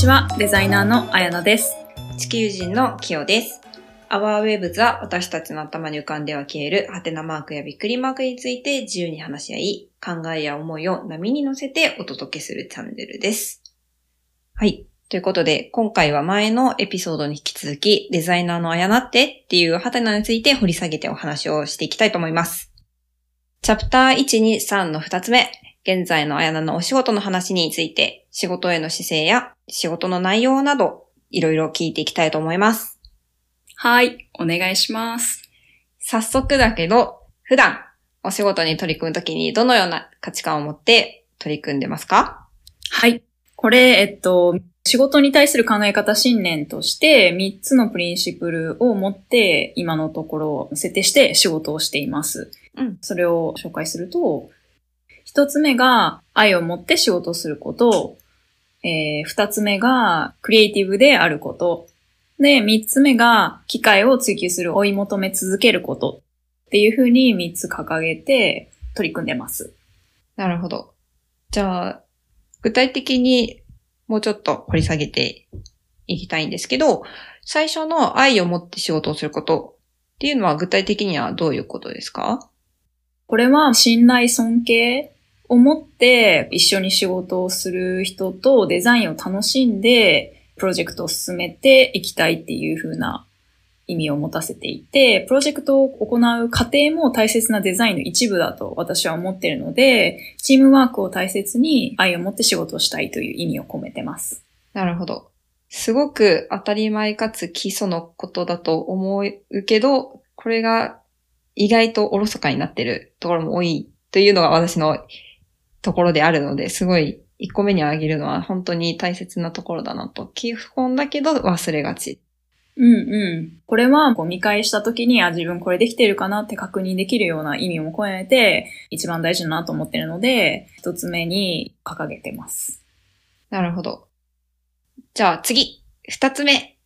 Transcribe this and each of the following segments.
ちは。デザイナーのあやなです。地球人のキヨです。アワーウェブズは私たちの頭に浮かんでは消えるハテナマークやびっくりマークについて自由に話し合い、考えや思いを波に乗せてお届けするチャンネルです。はい。ということで、今回は前のエピソードに引き続き、デザイナーのあやなってっていうハテナについて掘り下げてお話をしていきたいと思います。チャプター1、2、3の2つ目。現在のあやなのお仕事の話について、仕事への姿勢や仕事の内容など、いろいろ聞いていきたいと思います。はい。お願いします。早速だけど、普段お仕事に取り組むときにどのような価値観を持って取り組んでますか？はい。これ、えっと、仕事に対する考え方信念として3つのプリンシプルを持って今のところ設定して仕事をしています。うん。それを紹介すると、一つ目が愛を持って仕事をすること、えー二つ目がクリエイティブであること、で、三つ目が機会を追求する追い求め続けること。っていうふうに三つ掲げて取り組んでます。なるほど。じゃあ、具体的にもうちょっと掘り下げていきたいんですけど、最初の愛を持って仕事をすること。っていうのは具体的にはどういうことですか？これは信頼尊敬を持って一緒に仕事をする人とデザインを楽しんでプロジェクトを進めていきたいっていう風な意味を持たせていて、プロジェクトを行う過程も大切なデザインの一部だと私は思っているので、チームワークを大切に愛を持って仕事をしたいという意味を込めてます。なるほど。すごく当たり前かつ基礎のことだと思うけど、これが意外とおろそかになってるところも多いというのが私のところであるので、すごい1個目に挙げるのは本当に大切なところだなと。基本だけど忘れがち。うんうん。これはこう見返した時に、あ、自分これできてるかなって確認できるような意味も込めて、一番大事だなと思ってるので、一つ目に掲げてます。なるほど。じゃあ次、二つ目。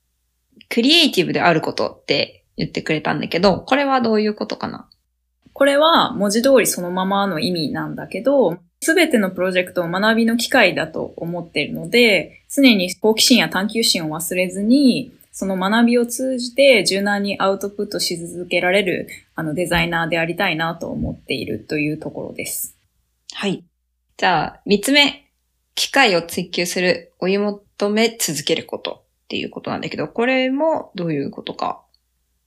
クリエイティブであることって言ってくれたんだけど、これはどういうことかな？これは文字通りそのままの意味なんだけど、すべてのプロジェクトを学びの機会だと思っているので、常に好奇心や探求心を忘れずに、その学びを通じて柔軟にアウトプットし続けられるあのデザイナーでありたいなと思っているというところです。はい。じゃあ、三つ目。機会を追求する、追い求め続けることっていうことなんだけど、これもどういうことか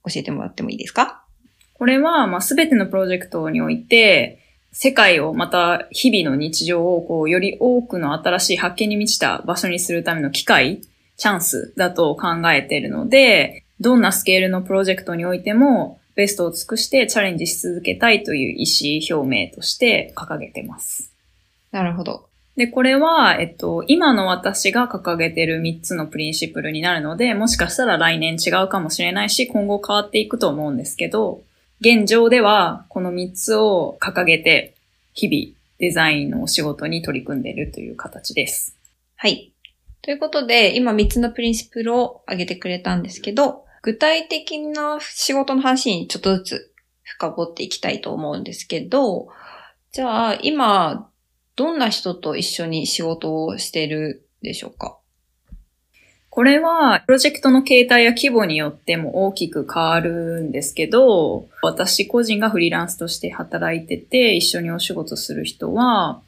教えてもらってもいいですか？これは、まあ、すべてのプロジェクトにおいて、世界をまた日々の日常をこう、より多くの新しい発見に満ちた場所にするための機会、チャンスだと考えているので、どんなスケールのプロジェクトにおいても、ベストを尽くしてチャレンジし続けたいという意思表明として掲げてます。なるほど。で、これは、えっと、今の私が掲げてる3つのプリンシプルになるので、もしかしたら来年違うかもしれないし、今後変わっていくと思うんですけど、現状ではこの3つを掲げて、日々デザインのお仕事に取り組んでいるという形です。はい。ということで、今三つのプリンシプルを挙げてくれたんですけど、具体的な仕事の話にちょっとずつ深掘っていきたいと思うんですけど、じゃあ今、どんな人と一緒に仕事をしてるでしょうか？これは、プロジェクトの形態や規模によっても大きく変わるんですけど、私個人がフリーランスとして働いてて、一緒にお仕事する人は、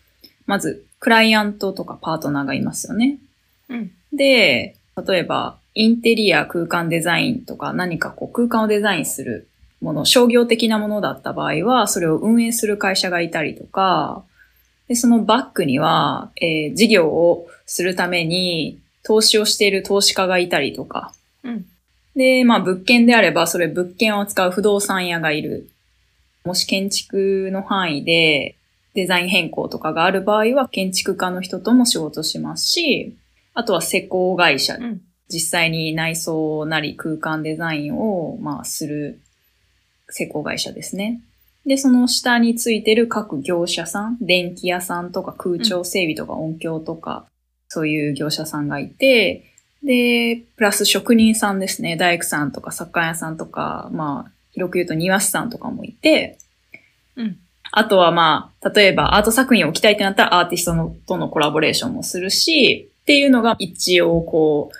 まず、クライアントとかパートナーがいますよね。うん。で、例えば、インテリア空間デザインとか何かこう空間をデザインするもの、商業的なものだった場合は、それを運営する会社がいたりとか、で、そのバックには、えー事業をするために投資をしている投資家がいたりとか、うん。で、まあ物件であれば、それ物件を扱う不動産屋がいる。もし建築の範囲でデザイン変更とかがある場合は、建築家の人とも仕事しますし、あとは施工会社、うん。実際に内装なり空間デザインを、まあ、する施工会社ですね。で、その下についてる各業者さん、電気屋さんとか空調整備とか音響とか、そういう業者さんがいて、で、プラス職人さんですね。大工さんとか作家屋さんとか、まあ、広く言うと庭師さんとかもいて、うん。あとはまあ、例えばアート作品を置きたいってなったらアーティストのとのコラボレーションもするし、っていうのが一応こう、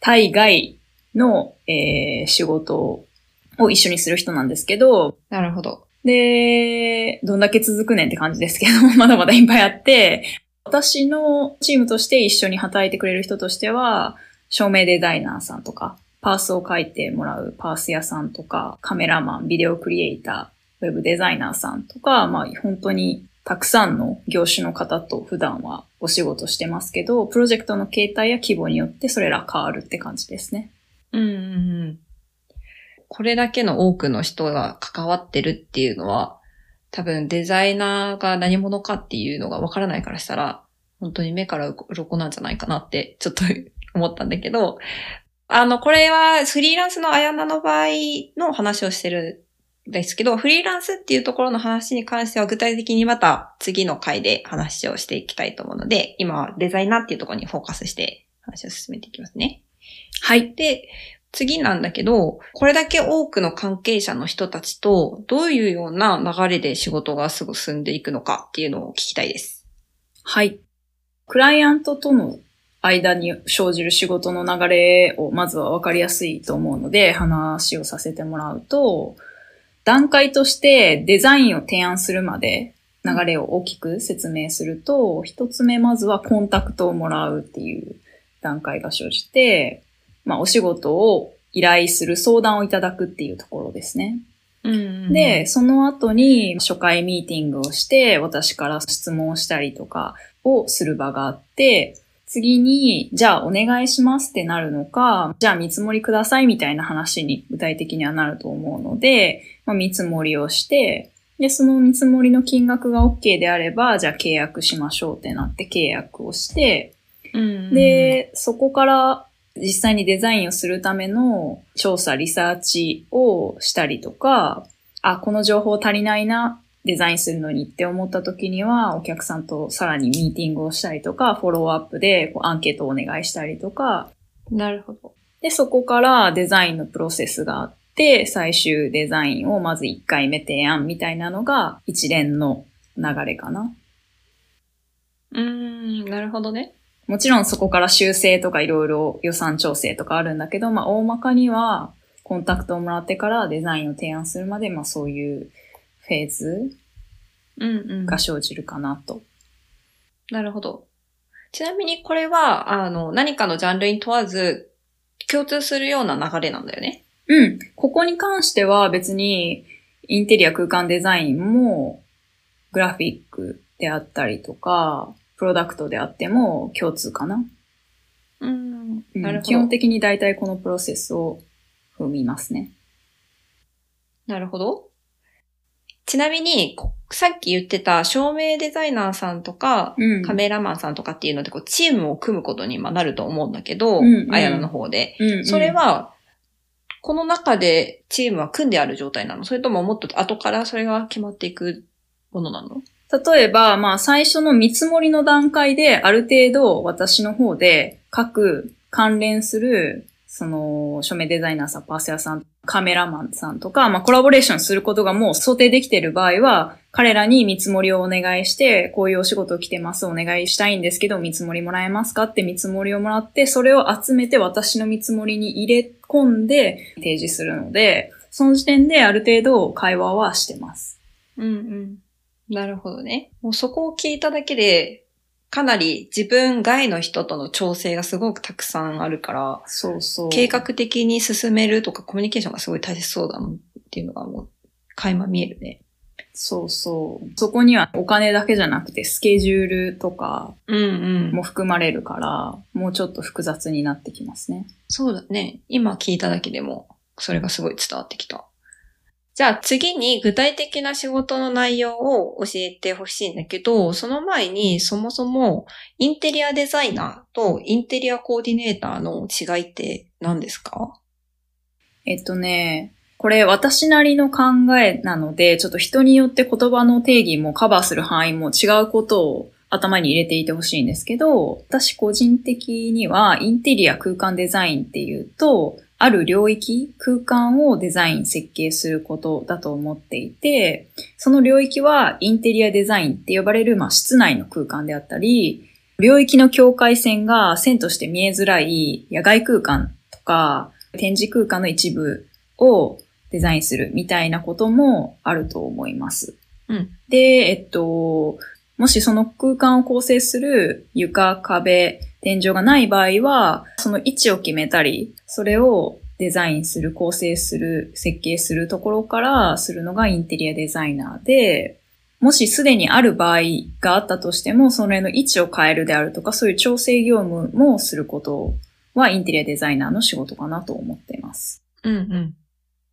対外の、えー、仕事を一緒にする人なんですけど、なるほど。で、どんだけ続くねんって感じですけど、まだまだいっぱいあって、私のチームとして一緒に働いてくれる人としては、照明デザイナーさんとか、パースを書いてもらうパース屋さんとか、カメラマン、ビデオクリエイター、ウェブデザイナーさんとか、まあ本当にたくさんの業種の方と普段はお仕事してますけど、プロジェクトの形態や規模によってそれら変わるって感じですね。うんうんうん。これだけの多くの人が関わってるっていうのは、多分デザイナーが何者かっていうのがわからないからしたら、本当に目から鱗なんじゃないかなってちょっと思ったんだけど、あの、これはフリーランスのあやなの場合の話をしてるんですけど、フリーランスっていうところの話に関しては具体的にまた次の回で話をしていきたいと思うので、今はデザイナーっていうところにフォーカスして話を進めていきますね。はい。で、次なんだけど、これだけ多くの関係者の人たちとどういうような流れで仕事がすぐ進んでいくのかっていうのを聞きたいです。はい。クライアントとの間に生じる仕事の流れをまずは分かりやすいと思うので話をさせてもらうと、段階としてデザインを提案するまで流れを大きく説明すると、一つ目まずはコンタクトをもらうっていう段階が生じて、まあお仕事を依頼する相談をいただくっていうところですね。うんうん、で、その後に初回ミーティングをして、私から質問をしたりとかをする場があって、次に、じゃあお願いしますってなるのか、じゃあ見積もりくださいみたいな話に具体的にはなると思うので、まあ、見積もりをして、で、その見積もりの金額が OK であれば、じゃあ契約しましょうってなって契約をして、うんで、そこから実際にデザインをするための調査、リサーチをしたりとか、あ、この情報足りないなデザインするのにって思った時には、お客さんとさらにミーティングをしたりとか、フォローアップでこうアンケートをお願いしたりとか。なるほど。で、そこからデザインのプロセスがあって、最終デザインをまず1回目提案みたいなのが一連の流れかな。うーん、なるほどね。もちろんそこから修正とかいろいろ予算調整とかあるんだけど、まあ大まかにはコンタクトをもらってからデザインを提案するまで、まあそういうフェーズが生じるかなと。うんうん、なるほど。ちなみにこれは、あの、何かのジャンルに問わず、共通するような流れなんだよね？うん。ここに関しては別に、インテリア空間デザインも、グラフィックであったりとか、プロダクトであっても共通かな。うん。なるほど。基本的に大体このプロセスを踏みますね。なるほど。ちなみに、さっき言ってた照明デザイナーさんとか、うん、カメラマンさんとかっていうので、こう、チームを組むことになると思うんだけど、あやなの方で、うんうん。それは、この中でチームは組んである状態なの？それとももっと後からそれが決まっていくものなの？例えば、まあ最初の見積もりの段階である程度私の方で各関連するその、署名デザイナーさん、パーセアさん、カメラマンさんとか、まあ、コラボレーションすることがもう想定できている場合は、彼らに見積もりをお願いして、こういうお仕事来てます、お願いしたいんですけど、見積もりもらえますかって見積もりをもらって、それを集めて私の見積もりに入れ込んで提示するので、その時点である程度会話はしてます。うんうん。なるほどね。もうそこを聞いただけで、かなり自分外の人との調整がすごくたくさんあるから、そうそう。計画的に進めるとかコミュニケーションがすごい大切そうだなっていうのがもう、垣間見えるね。そうそう。そこにはお金だけじゃなくてスケジュールとかも含まれるから、もうちょっと複雑になってきますね。そうだね。今聞いただけでも、それがすごい伝わってきた。じゃあ次に具体的な仕事の内容を教えてほしいんだけど、その前にそもそもインテリアデザイナーとインテリアコーディネーターの違いって何ですか？えっとね、これ私なりの考えなので、ちょっと人によって言葉の定義もカバーする範囲も違うことを頭に入れていてほしいんですけど、私個人的にはインテリア空間デザインっていうと、ある領域、空間をデザイン、設計することだと思っていて、その領域はインテリアデザインって呼ばれる、まあ、室内の空間であったり、領域の境界線が線として見えづらい野外空間とか展示空間の一部をデザインするみたいなこともあると思います。うんで、えっと、もしその空間を構成する床、壁、天井がない場合は、その位置を決めたり、それをデザインする、構成する、設計するところからするのがインテリアデザイナーで、もしすでにある場合があったとしても、それの位置を変えるであるとか、そういう調整業務もすることはインテリアデザイナーの仕事かなと思っています。うんうん。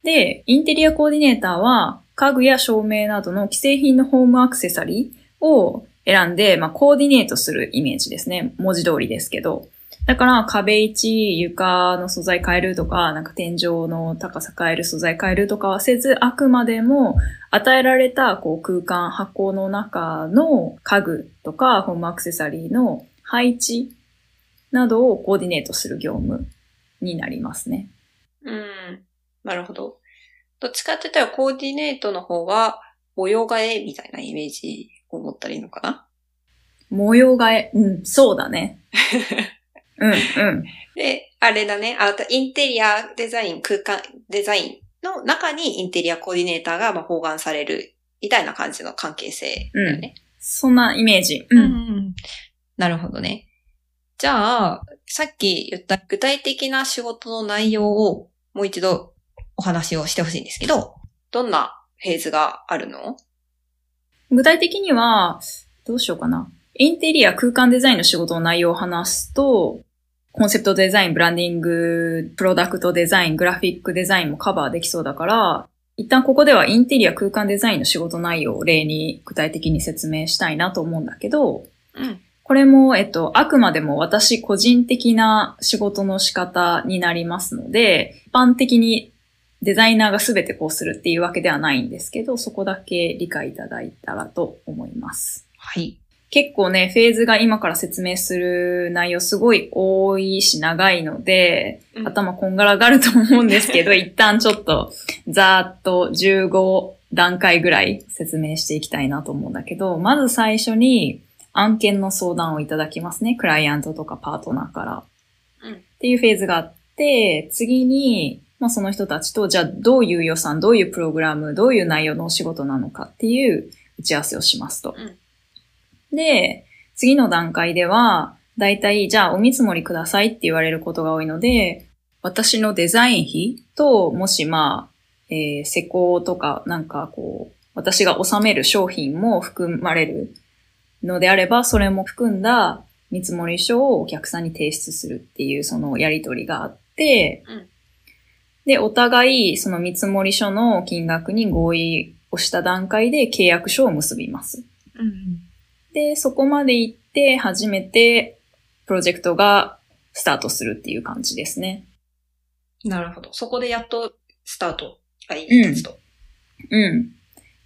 で、インテリアコーディネーターは家具や照明などの既製品のホームアクセサリーを選んで、まあ、コーディネートするイメージですね。文字通りですけど。だから壁位置、床の素材変えるとか、なんか天井の高さ変える、素材変えるとかはせず、あくまでも与えられたこう空間、箱の中の家具とかホームアクセサリーの配置などをコーディネートする業務になりますね。うん。なるほど。どっちかって言ったらコーディネートの方は模様替えみたいなイメージを持ったらいいのかな？模様替え、うん、そうだね。うん、うん。で、あれだね。あと、インテリアデザイン、空間デザインの中にインテリアコーディネーターがまあ包含されるみたいな感じの関係性だよね。そんなイメージ。う。うんん。なるほどね。じゃあ、さっき言った具体的な仕事の内容をもう一度お話をしてほしいんですけど、どんなフェーズがあるの？具体的には、どうしようかな。インテリア空間デザインの仕事の内容を話すと、コンセプトデザイン、ブランディング、プロダクトデザイン、グラフィックデザインもカバーできそうだから、一旦ここではインテリア空間デザインの仕事内容を例に具体的に説明したいなと思うんだけど、うん。これも、えっと、あくまでも私個人的な仕事の仕方になりますので、一般的にデザイナーが全てこうするっていうわけではないんですけど、そこだけ理解いただいたらと思います。はい。結構ね、フェーズが今から説明する内容すごい多いし長いので、うん頭こんがらがると思うんですけど、一旦ちょっとざーっと15段階ぐらい説明していきたいなと思うんだけど、まず最初に案件の相談をいただきますね。クライアントとかパートナーから。うんっていうフェーズがあって、次に、まあ、その人たちと、じゃあどういう予算、どういうプログラム、どういう内容のお仕事なのかっていう打ち合わせをしますと。うんで、次の段階では、だいたい、じゃあお見積もりくださいって言われることが多いので、私のデザイン費と、もしまあ、えー施工とか、なんかこう、私が納める商品も含まれるのであれば、それも含んだ見積もり書をお客さんに提出するっていうそのやりとりがあって、うんで、お互いその見積書の金額に合意をした段階で契約書を結びます。うん。で、そこまで行って初めてプロジェクトがスタートするっていう感じですね。なるほど。そこでやっとスタートがいい立つと？うん。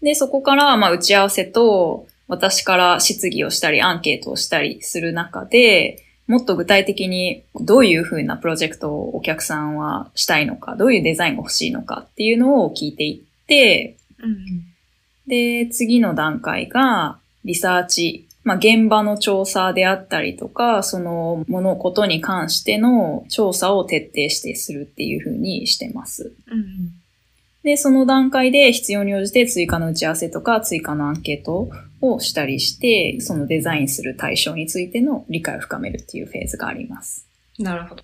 で、そこから、まあ、打ち合わせと、私から質疑をしたり、アンケートをしたりする中で、もっと具体的にどういうふうなプロジェクトをお客さんはしたいのか、どういうデザインが欲しいのかっていうのを聞いていって、うん。で、次の段階が、リサーチ。まあ、現場の調査であったりとか、その物事に関しての調査を徹底してするっていうふうにしてます。うん。で、その段階で必要に応じて追加の打ち合わせとか追加のアンケートをしたりして、そのデザインする対象についての理解を深めるっていうフェーズがあります。なるほど。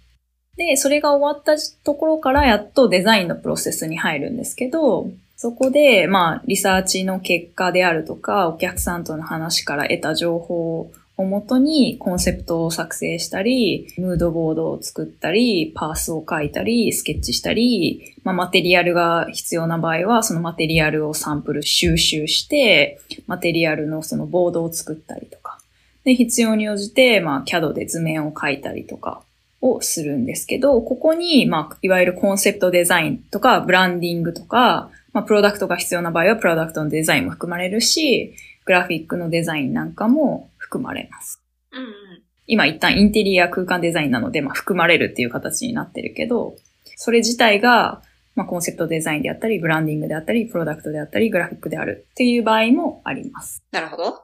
で、それが終わったところからやっとデザインのプロセスに入るんですけど、そこで、まあ、リサーチの結果であるとか、お客さんとの話から得た情報をもとにコンセプトを作成したり、ムードボードを作ったり、パースを書いたり、スケッチしたり、まあ、マテリアルが必要な場合は、そのマテリアルをサンプル収集して、マテリアルのそのボードを作ったりとか。で、必要に応じて、まあ、CAD で図面を書いたりとかをするんですけど、ここに、まあ、いわゆるコンセプトデザインとか、ブランディングとか、まあ、プロダクトが必要な場合は、プロダクトのデザインも含まれるし、グラフィックのデザインなんかも含まれます。うんうん。今一旦インテリア空間デザインなので、まあ、含まれるっていう形になってるけど、それ自体が、まあ、コンセプトデザインであったり、ブランディングであったり、プロダクトであったり、グラフィックであるっていう場合もあります。なるほど。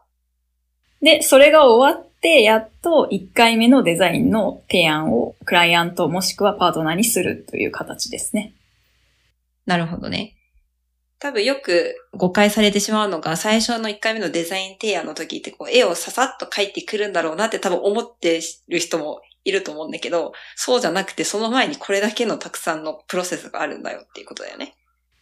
で、それが終わって、やっと1回目のデザインの提案をクライアントもしくはパートナーにするという形ですね。なるほどね。多分よく誤解されてしまうのが、最初の1回目のデザイン提案の時ってこう絵をささっと描いてくるんだろうなって多分思ってる人もいると思うんだけど、そうじゃなくてその前にこれだけのたくさんのプロセスがあるんだよっていうことだよね。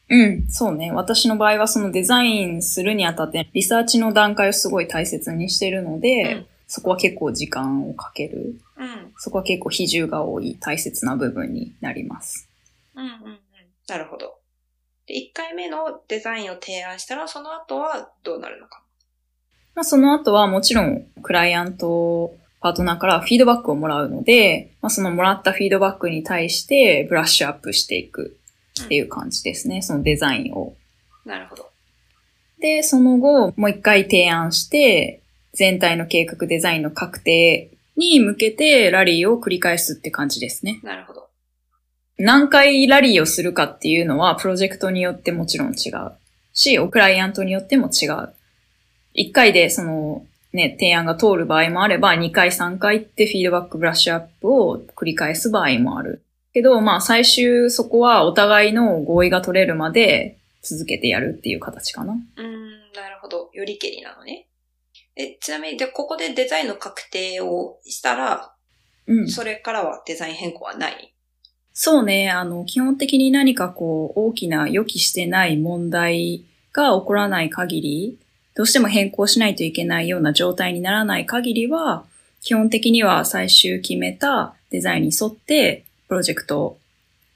うん、そうね。私の場合はそのデザインするにあたって、リサーチの段階をすごい大切にしてるので、うんそこは結構時間をかける。うん。そこは結構比重が多い大切な部分になります。うんうんうん。なるほど。で、1回目のデザインを提案したら、その後はどうなるのか。まあ、その後はもちろんクライアント、パートナーからフィードバックをもらうので、まあ、そのもらったフィードバックに対してブラッシュアップしていくっていう感じですね。そのデザインを。なるほど。で、その後、もう一回提案して、全体の計画デザインの確定に向けてラリーを繰り返すって感じですね。なるほど。何回ラリーをするかっていうのは、プロジェクトによってもちろん違うし、クライアントによっても違う。1回でその、ね、提案が通る場合もあれば、2回3回ってフィードバックブラッシュアップを繰り返す場合もある。けど、まあ最終そこはお互いの合意が取れるまで続けてやるっていう形かな。うーん、なるほど。よりけりなのね。え、ちなみに、で、ここでデザインの確定をしたら、うん。それからはデザイン変更はない？そうね。あの、基本的に何かこう、大きな予期してない問題が起こらない限り、どうしても変更しないといけないような状態にならない限りは、基本的には最終決めたデザインに沿って、プロジェクトを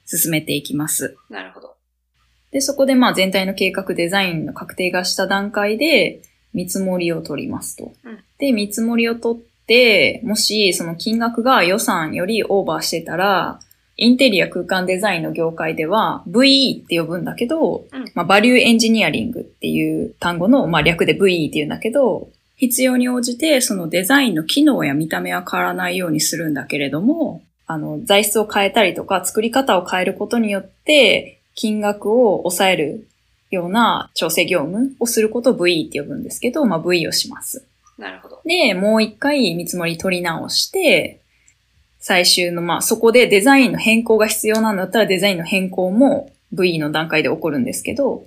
進めていきます。なるほど。で、そこでまあ全体の計画デザインの確定がした段階で見積もりを取りますと。うんで、見積もりを取って、もしその金額が予算よりオーバーしてたら、インテリア空間デザインの業界では VE って呼ぶんだけど、うんまあ、バリューエンジニアリングっていう単語の、まあ、略で VE って言うんだけど、必要に応じてそのデザインの機能や見た目は変わらないようにするんだけれども、あの、材質を変えたりとか作り方を変えることによって、金額を抑えるような調整業務をすることを VE って呼ぶんですけど、まあ VE をします。なるほど。で、もう一回見積もり取り直して、最終の、まあそこでデザインの変更が必要なんだったらデザインの変更も VE の段階で起こるんですけど、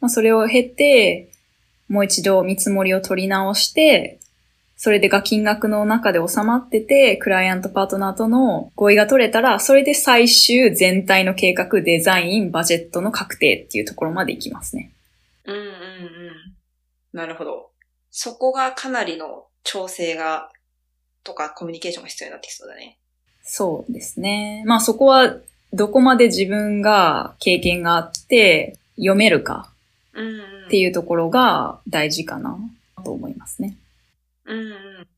まあそれを経て、もう一度見積もりを取り直して、それでが金額の中で収まってて、クライアントパートナーとの合意が取れたら、それで最終全体の計画、デザイン、バジェットの確定っていうところまで行きますね。うんうんうん。なるほど。そこがかなりの調整が、とかコミュニケーションが必要になってきそうだね。そうですね。まあそこはどこまで自分が経験があって読めるか。っていうところが大事かなと思いますね。うんうん。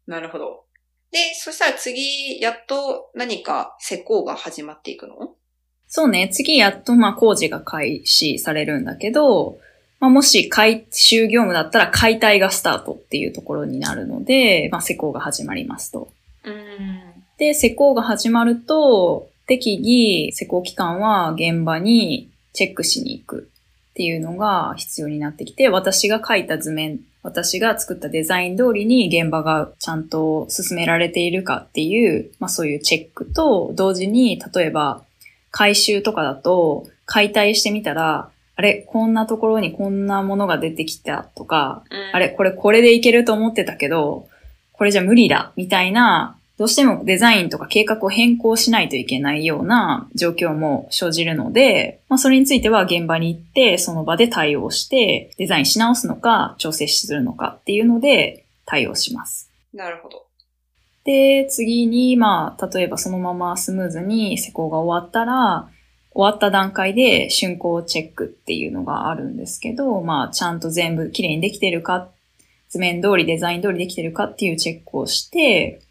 なるほど。で、そしたら次、やっと何か施工が始まっていくの？そうね。次やっとまあ工事が開始されるんだけど、まあ、もし回収業務だったら解体がスタートっていうところになるので、まあ施工が始まりますと。うん。で、施工が始まると、適宜施工機関は現場にチェックしに行くっていうのが必要になってきて、私が書いた図面、私が作ったデザイン通りに現場がちゃんと進められているかっていう、まあそういうチェックと、同時に、例えば回収とかだと解体してみたら、あれ、こんなところにこんなものが出てきたとか、あれ、これこれでいけると思ってたけど、これじゃ無理だ、みたいな、どうしてもデザインとか計画を変更しないといけないような状況も生じるので、まあそれについては現場に行って、その場で対応して、デザインし直すのか、調整するのかっていうので対応します。なるほど。で、次に、まあ、例えばそのままスムーズに施工が終わったら、終わった段階で竣工チェックっていうのがあるんですけど、まあ、ちゃんと全部きれいにできてるか、図面通り、デザイン通りできてるかっていうチェックをして、うん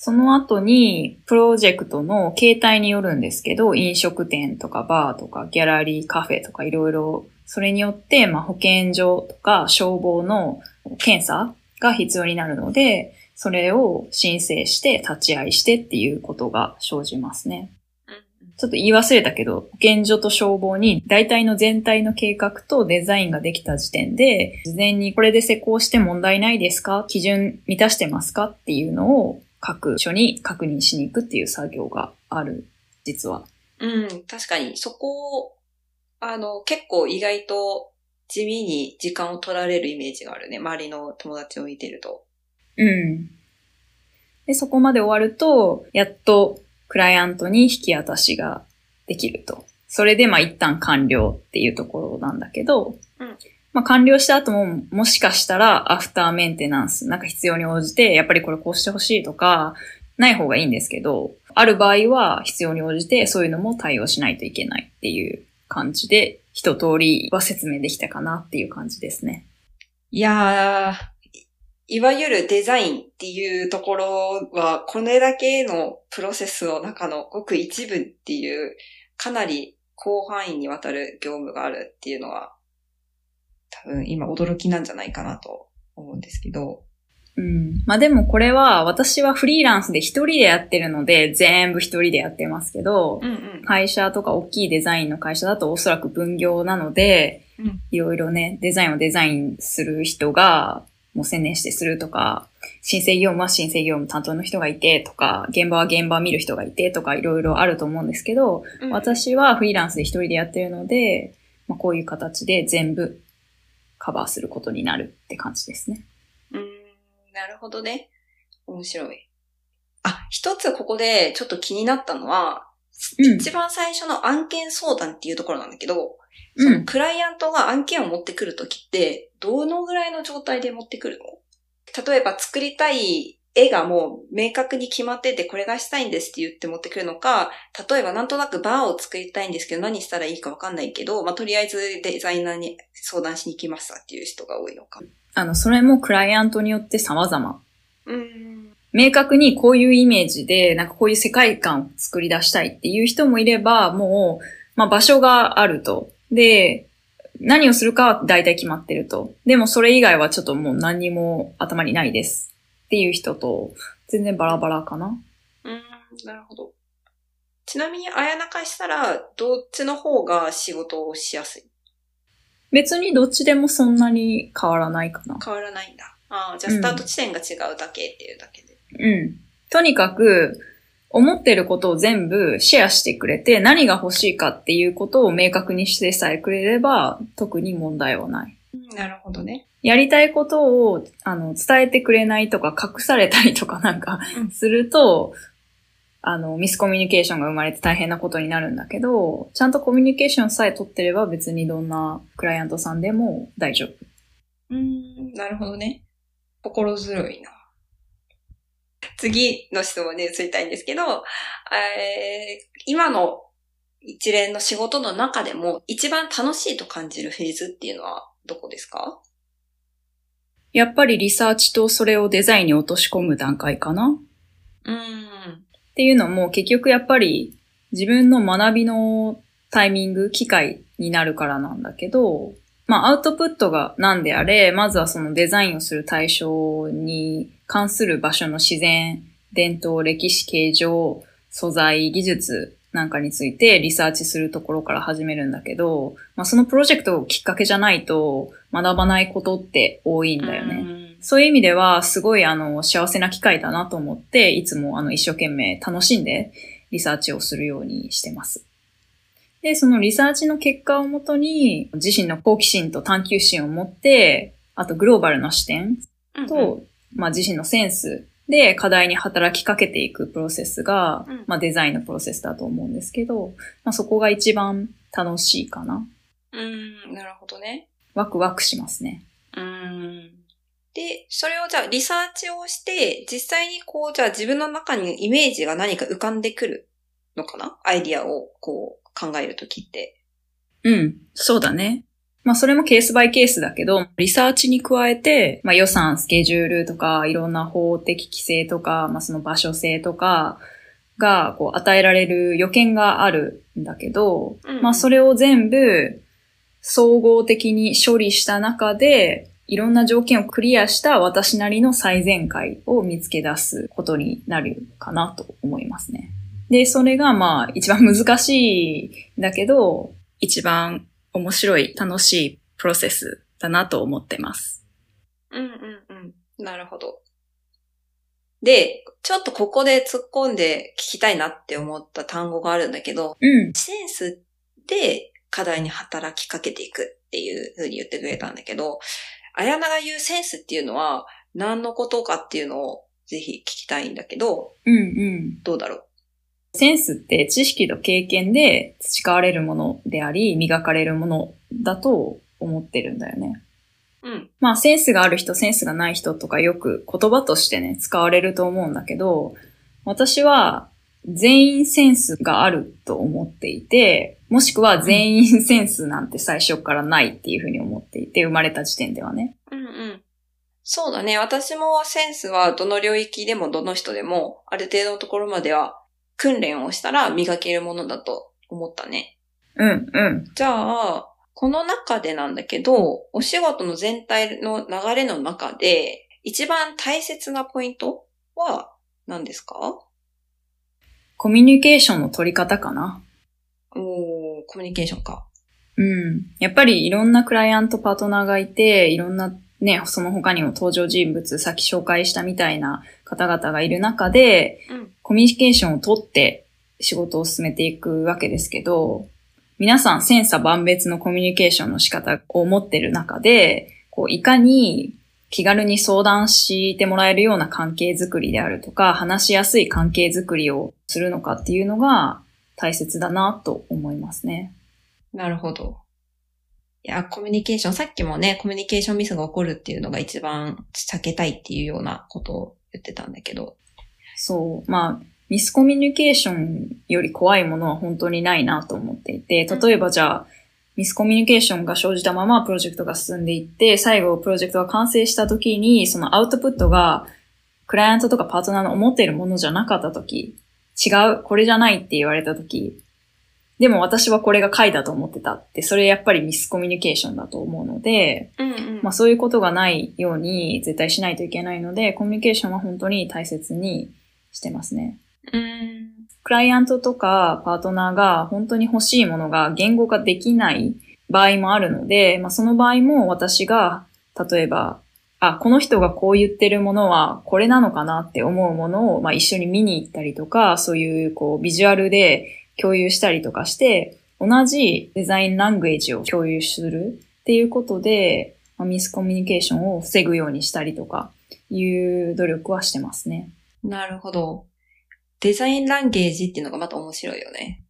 その後に、プロジェクトの形態によるんですけど、飲食店とかバーとかギャラリー、カフェとかいろいろ、それによって、まあ、保健所とか消防の検査が必要になるので、それを申請して立ち会いしてっていうことが生じますね。うん。ちょっと言い忘れたけど、保健所と消防に大体の全体の計画とデザインができた時点で、事前にこれで施工して問題ないですか？基準満たしてますか？っていうのを各所に確認しに行くっていう作業がある、実は。うん、確かに、そこを、あの、結構意外と地味に時間を取られるイメージがあるね。周りの友達を見てると。うん。で、そこまで終わると、やっとクライアントに引き渡しができると。それで、まあ一旦完了っていうところなんだけど、まあ完了した後も、もしかしたらアフターメンテナンス、なんか必要に応じて、やっぱりこれこうしてほしいとか、ない方がいいんですけど、ある場合は必要に応じてそういうのも対応しないといけないっていう感じで、一通りは説明できたかなっていう感じですね。いやー、いわゆるデザインっていうところは、これだけのプロセスの中のごく一部っていう、かなり広範囲にわたる業務があるっていうのは、多分今驚きなんじゃないかなと思うんですけど。うん。まあでもこれは私はフリーランスで一人でやってるので全部一人でやってますけど、んうん。会社とか大きいデザインの会社だとおそらく分業なので、うんいろいろね、デザインをデザインする人が、もう専念してするとか、申請業務は申請業務担当の人がいてとか、現場は現場見る人がいてとか、いろいろあると思うんですけど、うん、私はフリーランスで一人でやってるので、まあ、こういう形で全部カバーすることになるって感じですね。うーん、なるほどね。面白い。あ、一つここでちょっと気になったのは、うん一番最初の案件相談っていうところなんだけど、うんそのクライアントが案件を持ってくるときって、どのぐらいの状態で持ってくるの？例えば作りたい絵がもう明確に決まっててこれがしたいんですって言って持ってくるのか、例えばなんとなくバーを作りたいんですけど何したらいいかわかんないけど、まあ、とりあえずデザイナーに相談しに来ましたっていう人が多いのか。あの、それもクライアントによって様々。うーん。明確にこういうイメージで、なんかこういう世界観を作り出したいっていう人もいれば、もう、まあ場所があると。で、何をするかは大体決まってると。でもそれ以外はちょっともう何にも頭にないです。っていう人と、全然バラバラかな。うーん、なるほど。ちなみに、あやなかしたら、どっちの方が仕事をしやすい？別にどっちでもそんなに変わらないかな。変わらないんだ。ああ、じゃあスタート地点が違うだけっていうだけで。うん。とにかく、思ってることを全部シェアしてくれて、何が欲しいかっていうことを明確にしてさえくれれば、特に問題はない。なるほどね。やりたいことを、あの、伝えてくれないとか、隠されたりとかなんかうん、すると、あの、ミスコミュニケーションが生まれて大変なことになるんだけど、ちゃんとコミュニケーションさえ取ってれば別にどんなクライアントさんでも大丈夫。うーん、なるほどね。心強いな。次の質問に移りたいんですけど、えー今の一連の仕事の中でも一番楽しいと感じるフェーズっていうのはどこですか？やっぱりリサーチとそれをデザインに落とし込む段階かなうん。っていうのも結局やっぱり自分の学びのタイミング、機会になるからなんだけど、まあアウトプットが何であれ、まずはそのデザインをする対象に関する場所の自然、伝統、歴史、形状、素材、技術なんかについてリサーチするところから始めるんだけど、まあそのプロジェクトをきっかけじゃないと学ばないことって多いんだよね。ね。そういう意味では、すごいあの、幸せな機会だなと思って、いつもあの、一生懸命楽しんでリサーチをするようにしてます。で、そのリサーチの結果をもとに、自身の好奇心と探求心を持って、あとグローバルな視点と、うんうんまあ自身のセンスで課題に働きかけていくプロセスが、うんまあデザインのプロセスだと思うんですけど、まあそこが一番楽しいかな。うーん、なるほどね。ワクワクしますね。うーん。で、それをじゃあリサーチをして、実際にこう、じゃあ自分の中にイメージが何か浮かんでくるのかな？アイディアをこう考えるときって。うん、そうだね。まあそれもケースバイケースだけど、リサーチに加えて、まあ予算、スケジュールとか、いろんな法的規制とか、まあその場所性とかが、こう与えられる予見があるんだけど、うんまあそれを全部総合的に処理した中で、いろんな条件をクリアした私なりの最善解を見つけ出すことになるかなと思いますね。で、それがまあ一番難しいんだけど、一番面白い、楽しいプロセスだなと思ってます。うんうんうん。なるほど。で、ちょっとここで突っ込んで聞きたいなって思った単語があるんだけど、うん。センスで課題に働きかけていくっていうふうに言ってくれたんだけど、綾菜が言うセンスっていうのは何のことかっていうのをぜひ聞きたいんだけど、うんうん。どうだろう？センスって知識と経験で培われるものであり、磨かれるものだと思ってるんだよね。うん。まあ、センスがある人、センスがない人とかよく言葉としてね、使われると思うんだけど、私は全員センスがあると思っていて、もしくは全員センスなんて最初からないっていうふうに思っていて、生まれた時点ではね。うんうん。そうだね。私もセンスはどの領域でもどの人でも、ある程度のところまでは訓練をしたら磨けるものだと思ったね。うん、うん。じゃあ、この中でなんだけど、お仕事の全体の流れの中で、一番大切なポイントは何ですか？コミュニケーションの取り方かな。おー、コミュニケーションか。うん。やっぱりいろんなクライアントパートナーがいて、いろんなね、その他にも登場人物、さっき紹介したみたいな方々がいる中で、うん。コミュニケーションをとって仕事を進めていくわけですけど、皆さん千差万別のコミュニケーションの仕方を持ってる中で、こういかに気軽に相談してもらえるような関係づくりであるとか、話しやすい関係づくりをするのかっていうのが大切だなと思いますね。なるほど。いや、コミュニケーション、さっきもね、コミュニケーションミスが起こるっていうのが一番避けたいっていうようなことを言ってたんだけど。そう。まあ、ミスコミュニケーションより怖いものは本当にないなと思っていて、例えばじゃあ、ミスコミュニケーションが生じたままプロジェクトが進んでいって、最後プロジェクトが完成した時に、そのアウトプットが、クライアントとかパートナーの思っているものじゃなかった時、違う、これじゃないって言われた時、でも私はこれが回だと思ってたって、それやっぱりミスコミュニケーションだと思うので、うんうんまあそういうことがないように絶対しないといけないので、コミュニケーションは本当に大切にしてますね。うん。クライアントとかパートナーが本当に欲しいものが言語化できない場合もあるので、まあその場合も私が、例えば、あ、この人がこう言ってるものはこれなのかなって思うものを、まあ一緒に見に行ったりとか、そういうこうビジュアルで共有したりとかして、同じデザインラングエージを共有するっていうことで、まあミスコミュニケーションを防ぐようにしたりとかいう努力はしてますね。なるほど。デザインランゲージっていうのがまた面白いよね。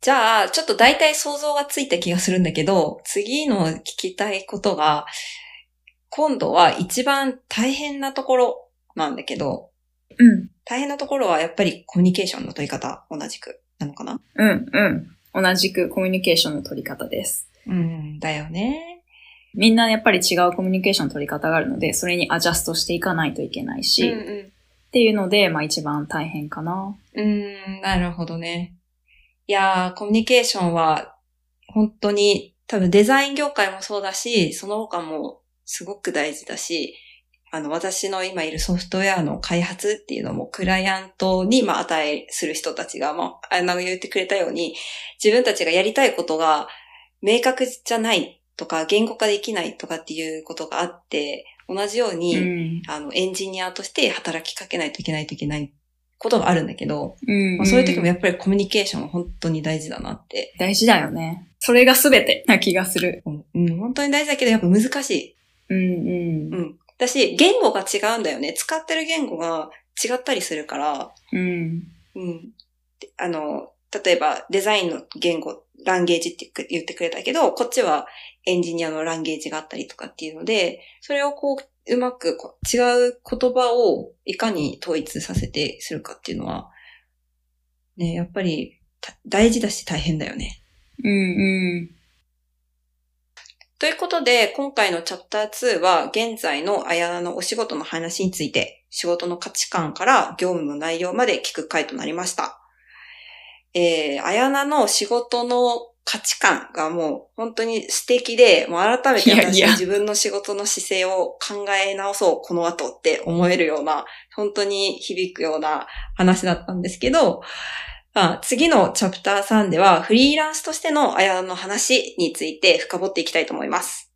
じゃあ、ちょっと大体想像がついた気がするんだけど、次の聞きたいことが、今度は一番大変なところなんだけど、うん。大変なところはやっぱりコミュニケーションの取り方同じくなのかな？うん、うん。同じくコミュニケーションの取り方です。うん、だよね。みんなやっぱり違うコミュニケーションの取り方があるので、それにアジャストしていかないといけないし、うんっうていうので、まあ一番大変かな。ん。うん、なるほどね。いやー、コミュニケーションは本当に多分デザイン業界もそうだし、その他もすごく大事だし、あの、私の今いるソフトウェアの開発っていうのも、クライアントに、まあ、値えする人たちが、まあ、あの、言ってくれたように、自分たちがやりたいことが明確じゃないとか、言語化できないとかっていうことがあって、同じように、うん。あの、エンジニアとして働きかけないといけないといけないことがあるんだけど、うん、まあ、そういう時もやっぱりコミュニケーションは本当に大事だなって。大事だよね。それが全てな気がする。うん、本当に大事だけど、やっぱ難しい。うん、うん。うん。だし、言語が違うんだよね。使ってる言語が違ったりするから、うん。うん。であの、例えばデザインの言語、ランゲージって言ってくれたけど、こっちはエンジニアのランゲージがあったりとかっていうので、それをこう、うまくこう違う言葉をいかに統一させてするかっていうのは、ね、やっぱりた大事だし大変だよね。うん、うん。ということで、今回のチャプター2は、現在のあやなのお仕事の話について、仕事の価値観から業務の内容まで聞く回となりました。えー、あやなの仕事の価値観がもう本当に素敵で、もう改めて私は自分の仕事の姿勢を考え直そう、この後って思えるような、本当に響くような話だったんですけど、まあ、次のチャプター3ではフリーランスとしてのあやの話について深掘っていきたいと思います。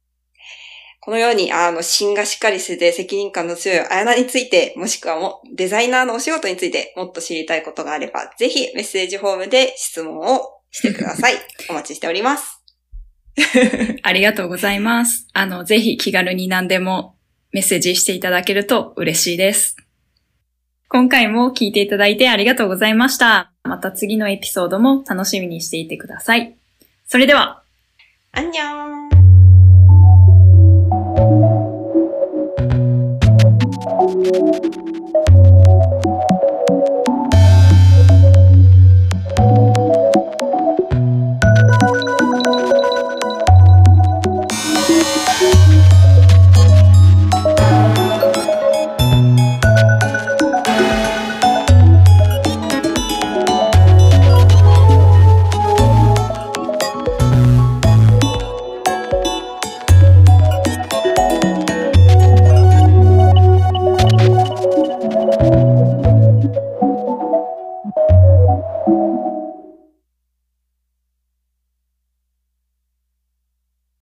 このように、あの、芯がしっかりしてて責任感の強いあやなについて、もしくはもデザイナーのお仕事についてもっと知りたいことがあれば、ぜひメッセージフォームで質問をしてください。お待ちしております。ありがとうございます。あの、ぜひ気軽に何でもメッセージしていただけると嬉しいです。今回も聞いていただいてありがとうございました。また次のエピソードも楽しみにしていてください。それでは。アンニョン